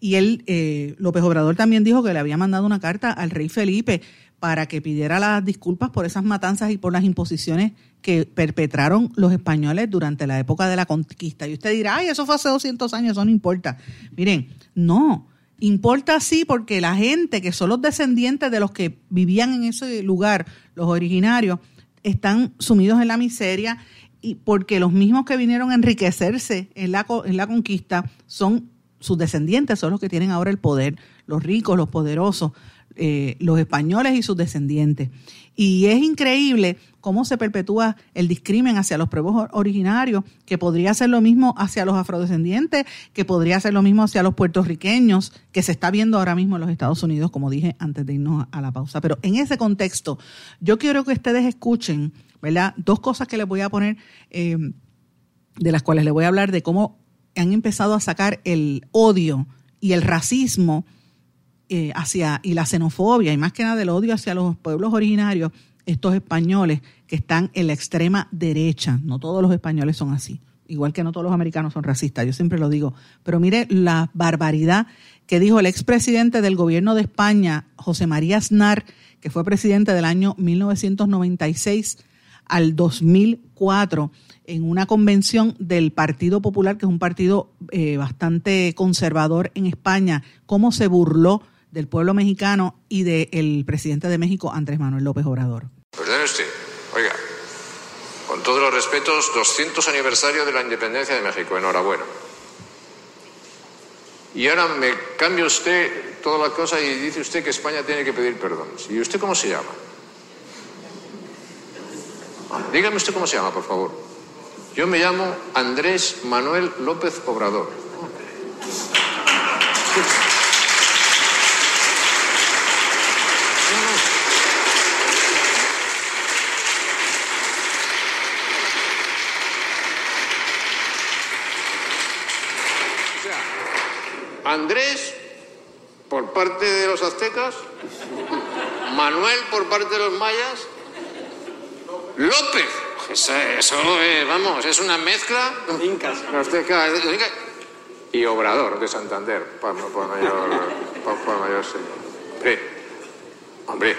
Y él, eh, López Obrador también dijo que le había mandado una carta al rey Felipe para que pidiera las disculpas por esas matanzas y por las imposiciones que perpetraron los españoles durante la época de la conquista. Y usted dirá, ay, eso fue hace 200 años, eso no importa. Miren, no, importa sí porque la gente que son los descendientes de los que vivían en ese lugar, los originarios, están sumidos en la miseria y porque los mismos que vinieron a enriquecerse en la, en la conquista son sus descendientes, son los que tienen ahora el poder, los ricos, los poderosos, eh, los españoles y sus descendientes. Y es increíble cómo se perpetúa el discrimen hacia los pueblos originarios, que podría ser lo mismo hacia los afrodescendientes, que podría ser lo mismo hacia los puertorriqueños, que se está viendo ahora mismo en los Estados Unidos, como dije antes de irnos a la pausa. Pero en ese contexto, yo quiero que ustedes escuchen, ¿verdad? Dos cosas que les voy a poner, eh, de las cuales les voy a hablar de cómo han empezado a sacar el odio y el racismo eh, hacia, y la xenofobia, y más que nada el odio hacia los pueblos originarios, estos españoles que están en la extrema derecha. No todos los españoles son así, igual que no todos los americanos son racistas, yo siempre lo digo. Pero mire la barbaridad que dijo el expresidente del gobierno de España, José María Aznar, que fue presidente del año 1996 al 2004 en una convención del Partido Popular, que es un partido eh, bastante conservador en España, cómo se burló del pueblo mexicano y del presidente de México, Andrés Manuel López Obrador. Perdone usted, oiga, con todos los respetos, 200 aniversario de la independencia de México, enhorabuena. Y ahora me cambia usted toda la cosa y dice usted que España tiene que pedir perdón. ¿Y usted cómo se llama? Ah, dígame usted cómo se llama, por favor. Yo me llamo Andrés Manuel López Obrador. Andrés por parte de los aztecas, Manuel por parte de los mayas, López. Eso, eso eh, vamos, es una mezcla. Incas. Azteca, y Obrador de Santander, por, por mayor, por, por mayor Hombre, hombre,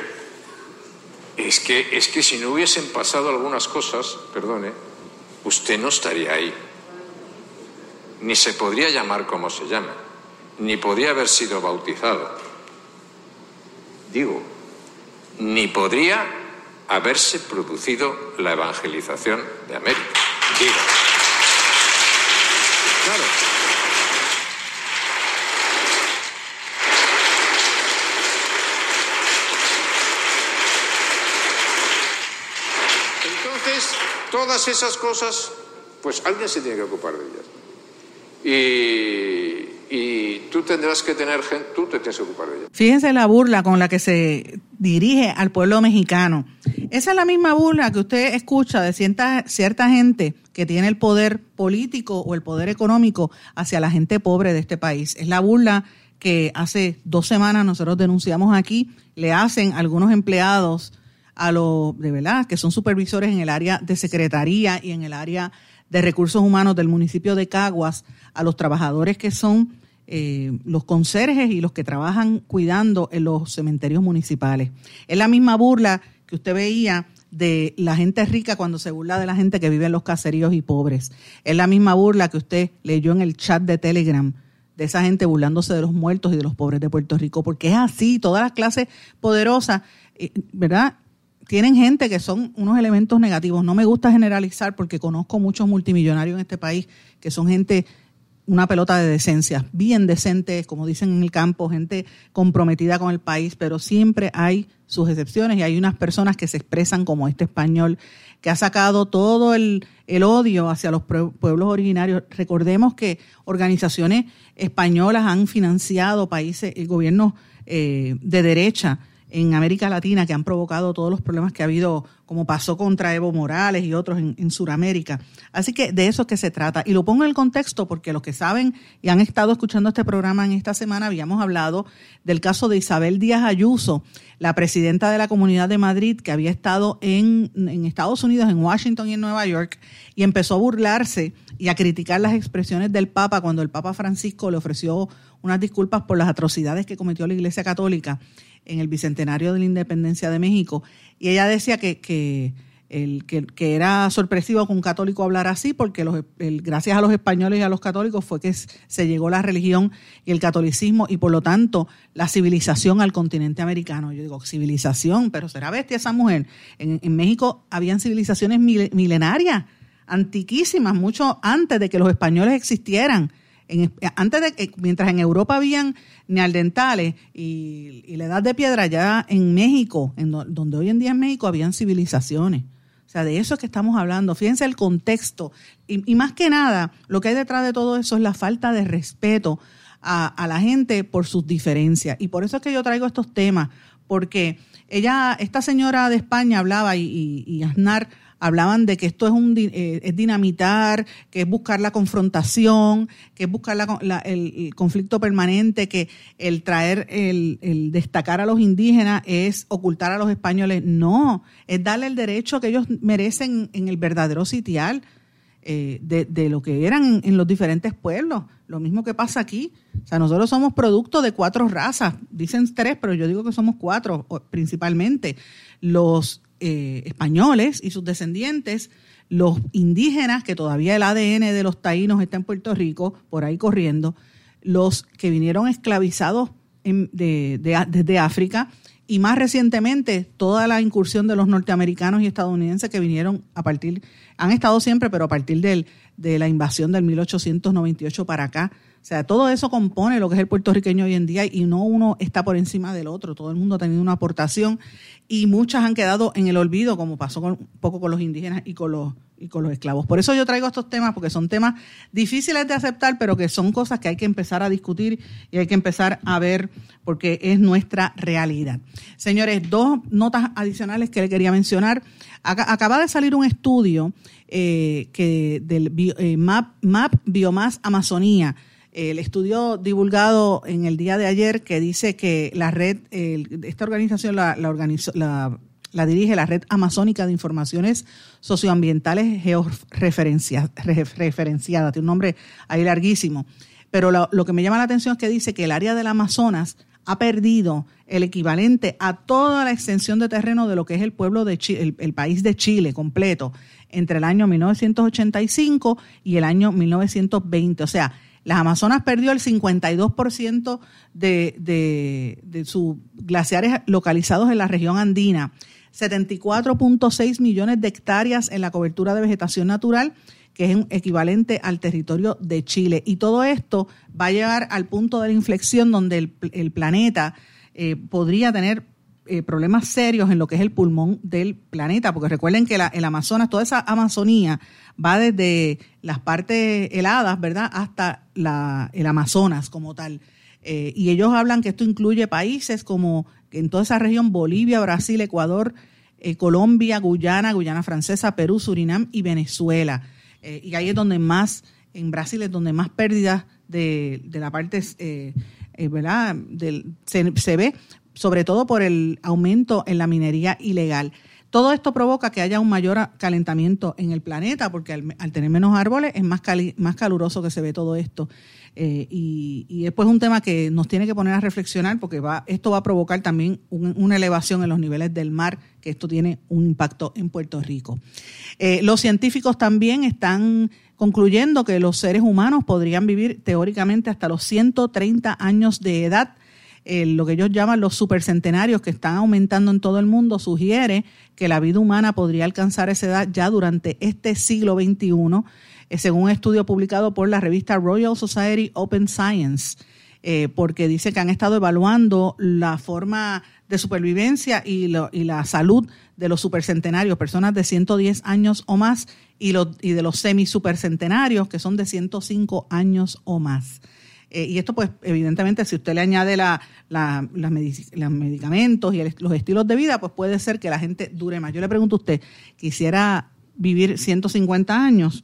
es que, es que si no hubiesen pasado algunas cosas, perdone, usted no estaría ahí. Ni se podría llamar como se llama ni podría haber sido bautizado. Digo, ni podría haberse producido la evangelización de América. Digo. Claro. Entonces, todas esas cosas, pues alguien se tiene que ocupar de ellas. Y tendrás que tener gente, tú te tienes que ocupar de ella. Fíjense la burla con la que se dirige al pueblo mexicano. Esa es la misma burla que usted escucha de cierta, cierta gente que tiene el poder político o el poder económico hacia la gente pobre de este país. Es la burla que hace dos semanas nosotros denunciamos aquí, le hacen algunos empleados a los, de verdad, que son supervisores en el área de secretaría y en el área de recursos humanos del municipio de Caguas, a los trabajadores que son eh, los conserjes y los que trabajan cuidando en los cementerios municipales. Es la misma burla que usted veía de la gente rica cuando se burla de la gente que vive en los caseríos y pobres. Es la misma burla que usted leyó en el chat de Telegram de esa gente burlándose de los muertos y de los pobres de Puerto Rico, porque es así, todas las clases poderosas, eh, ¿verdad? Tienen gente que son unos elementos negativos. No me gusta generalizar porque conozco muchos multimillonarios en este país que son gente una pelota de decencia, bien decente, como dicen en el campo, gente comprometida con el país, pero siempre hay sus excepciones y hay unas personas que se expresan como este español que ha sacado todo el, odio hacia los pueblos originarios. Recordemos que organizaciones españolas han financiado países, el gobierno eh, de derecha en América Latina que han provocado todos los problemas que ha habido, como pasó contra Evo Morales y otros en, en Sudamérica. Así que de eso es que se trata. Y lo pongo en el contexto porque los que saben y han estado escuchando este programa en esta semana, habíamos hablado del caso de Isabel Díaz Ayuso, la presidenta de la Comunidad de Madrid, que había estado en, en Estados Unidos, en Washington y en Nueva York, y empezó a burlarse y a criticar las expresiones del Papa cuando el Papa Francisco le ofreció unas disculpas por las atrocidades que cometió la Iglesia Católica en el bicentenario de la independencia de México. Y ella decía que, que, el, que, era sorpresivo que un católico hablara así, porque los, gracias a los españoles y a los católicos fue que se llegó la religión y el catolicismo y por lo tanto la civilización al continente americano. Yo digo, civilización, pero será bestia esa mujer. En, en México habían civilizaciones milenarias antiquísimas, mucho antes de que los españoles existieran. Antes de mientras en Europa habían nealdentales y, y la edad de piedra, ya en México, en donde hoy en día en México habían civilizaciones. O sea, de eso es que estamos hablando. Fíjense el contexto. Y, más que nada, lo que hay detrás de todo eso es la falta de respeto a, la gente por sus diferencias. Y por eso es que yo traigo estos temas, porque ella, esta señora de España hablaba y, y, Aznar hablaban de que esto es un eh, es dinamitar, que es buscar la confrontación, que es buscar el, conflicto permanente, que el traer, el, destacar a los indígenas es ocultar a los españoles. No, es darle el derecho que ellos merecen en el verdadero sitial eh, de, lo que eran en, los diferentes pueblos. Lo mismo que pasa aquí. O sea, nosotros somos producto de cuatro razas. Dicen tres, pero yo digo que somos cuatro principalmente. Los eh, españoles y sus descendientes, los indígenas, que todavía el ADN de los taínos está en Puerto Rico, por ahí corriendo, los que vinieron esclavizados desde África y más recientemente toda la incursión de los norteamericanos y estadounidenses que vinieron a partir, han estado siempre, pero a partir del, de la invasión del 1898 para acá, o sea, todo eso compone lo que es el puertorriqueño hoy en día y no uno está por encima del otro. Todo el mundo ha tenido una aportación y muchas han quedado en el olvido, como pasó un poco con los indígenas y con los, y con los esclavos. Por eso yo traigo estos temas, porque son temas difíciles de aceptar, pero que son cosas que hay que empezar a discutir y hay que empezar a ver porque es nuestra realidad. Señores, dos notas adicionales que le quería mencionar. Acaba de salir un estudio eh, que del eh, MAP, MAP Biomas Amazonía el estudio divulgado en el día de ayer que dice que la red, esta organización la, la, dirige la Red Amazónica de Informaciones Socioambientales Georreferenciadas, tiene un nombre ahí larguísimo. Pero lo, que me llama la atención es que dice que el área del Amazonas ha perdido el equivalente a toda la extensión de terreno de lo que es el pueblo de Chile, el país de Chile completo entre el año 1985 y el año 1920. O sea, las Amazonas perdió el 52% de, de, de sus glaciares localizados en la región andina, 74.6 millones de hectáreas en la cobertura de vegetación natural, que es equivalente al territorio de Chile. Y todo esto va a llegar al punto de la inflexión donde el, planeta eh, podría tener eh, problemas serios en lo que es el pulmón del planeta, porque recuerden que el Amazonas, toda esa Amazonía va desde las partes heladas, ¿verdad?, hasta la, el Amazonas como tal. Eh, y ellos hablan que esto incluye países como en toda esa región, Bolivia, Brasil, Ecuador, eh, Colombia, Guyana, Guyana Francesa, Perú, Surinam y Venezuela. y ahí es donde más, en Brasil es donde más pérdidas de, de la parte, ¿verdad?, del, se ve sobre todo por el aumento en la minería ilegal. Todo esto provoca que haya un mayor calentamiento en el planeta, porque al, tener menos árboles es más, más caluroso que se ve todo esto. Eh, y, y, es pues un tema que nos tiene que poner a reflexionar, porque va, esto va a provocar también una elevación en los niveles del mar, que esto tiene un impacto en Puerto Rico. Eh, los científicos también están concluyendo que los seres humanos podrían vivir teóricamente hasta los 130 años de edad lo que ellos llaman los supercentenarios que están aumentando en todo el mundo, sugiere que la vida humana podría alcanzar esa edad ya durante este siglo XXI, eh, según un estudio publicado por la revista Royal Society Open Science. Eh, porque dice que han estado evaluando la forma de supervivencia y, y, la salud de los supercentenarios, personas de 110 años o más, y, y de los semisupercentenarios, que son de 105 años o más. Eh, y esto, pues, evidentemente, si usted le añade la, los medicamentos y los estilos de vida, pues puede ser que la gente dure más. Yo le pregunto a usted, quisiera vivir 150 años,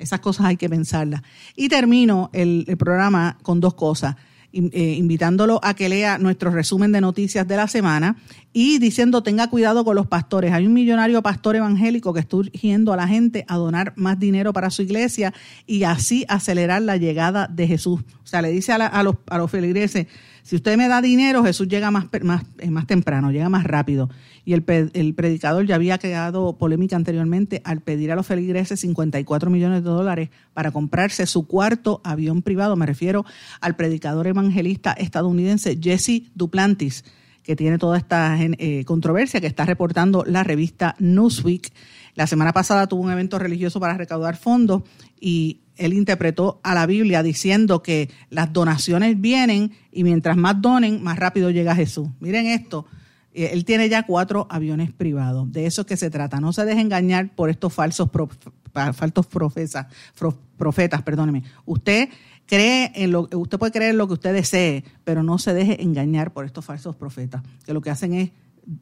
esas cosas hay que pensarlas. Y termino el programa con dos cosas. Eh, invitándolo a que lea nuestro resumen de noticias de la semana y diciendo tenga cuidado con los pastores. Hay un millonario pastor evangélico que está urgiendo a la gente a donar más dinero para su iglesia y así acelerar la llegada de Jesús. O sea, le dice a, los, a los feligreses, si usted me da dinero, Jesús llega más, más, más temprano, llega más rápido. Y el, el predicador ya había creado polémica anteriormente al pedir a los feligreses 54 millones de dólares para comprarse su cuarto avión privado. Me refiero al predicador evangelista estadounidense Jesse Duplantis que tiene toda esta eh, controversia que está reportando la revista Newsweek. La semana pasada tuvo un evento religioso para recaudar fondos y él interpretó a la Biblia diciendo que las donaciones vienen y mientras más donen, más rápido llega Jesús. Miren esto, eh, él tiene ya cuatro aviones privados. De eso es que se trata. No se deje engañar por estos falsos, profetas. Perdóneme. Usted cree en lo, usted puede creer en lo que usted desee, pero no se deje engañar por estos falsos profetas, que lo que hacen es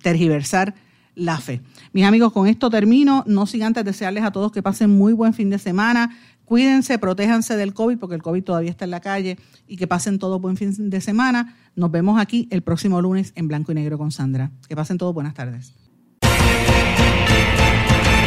tergiversar la fe. Mis amigos, con esto termino. No sin antes desearles a todos que pasen muy buen fin de semana. Cuídense, protéjanse del COVID, porque el COVID todavía está en la calle, y que pasen todo buen fin de semana. Nos vemos aquí el próximo lunes en Blanco y Negro con Sandra. Que pasen todos buenas tardes.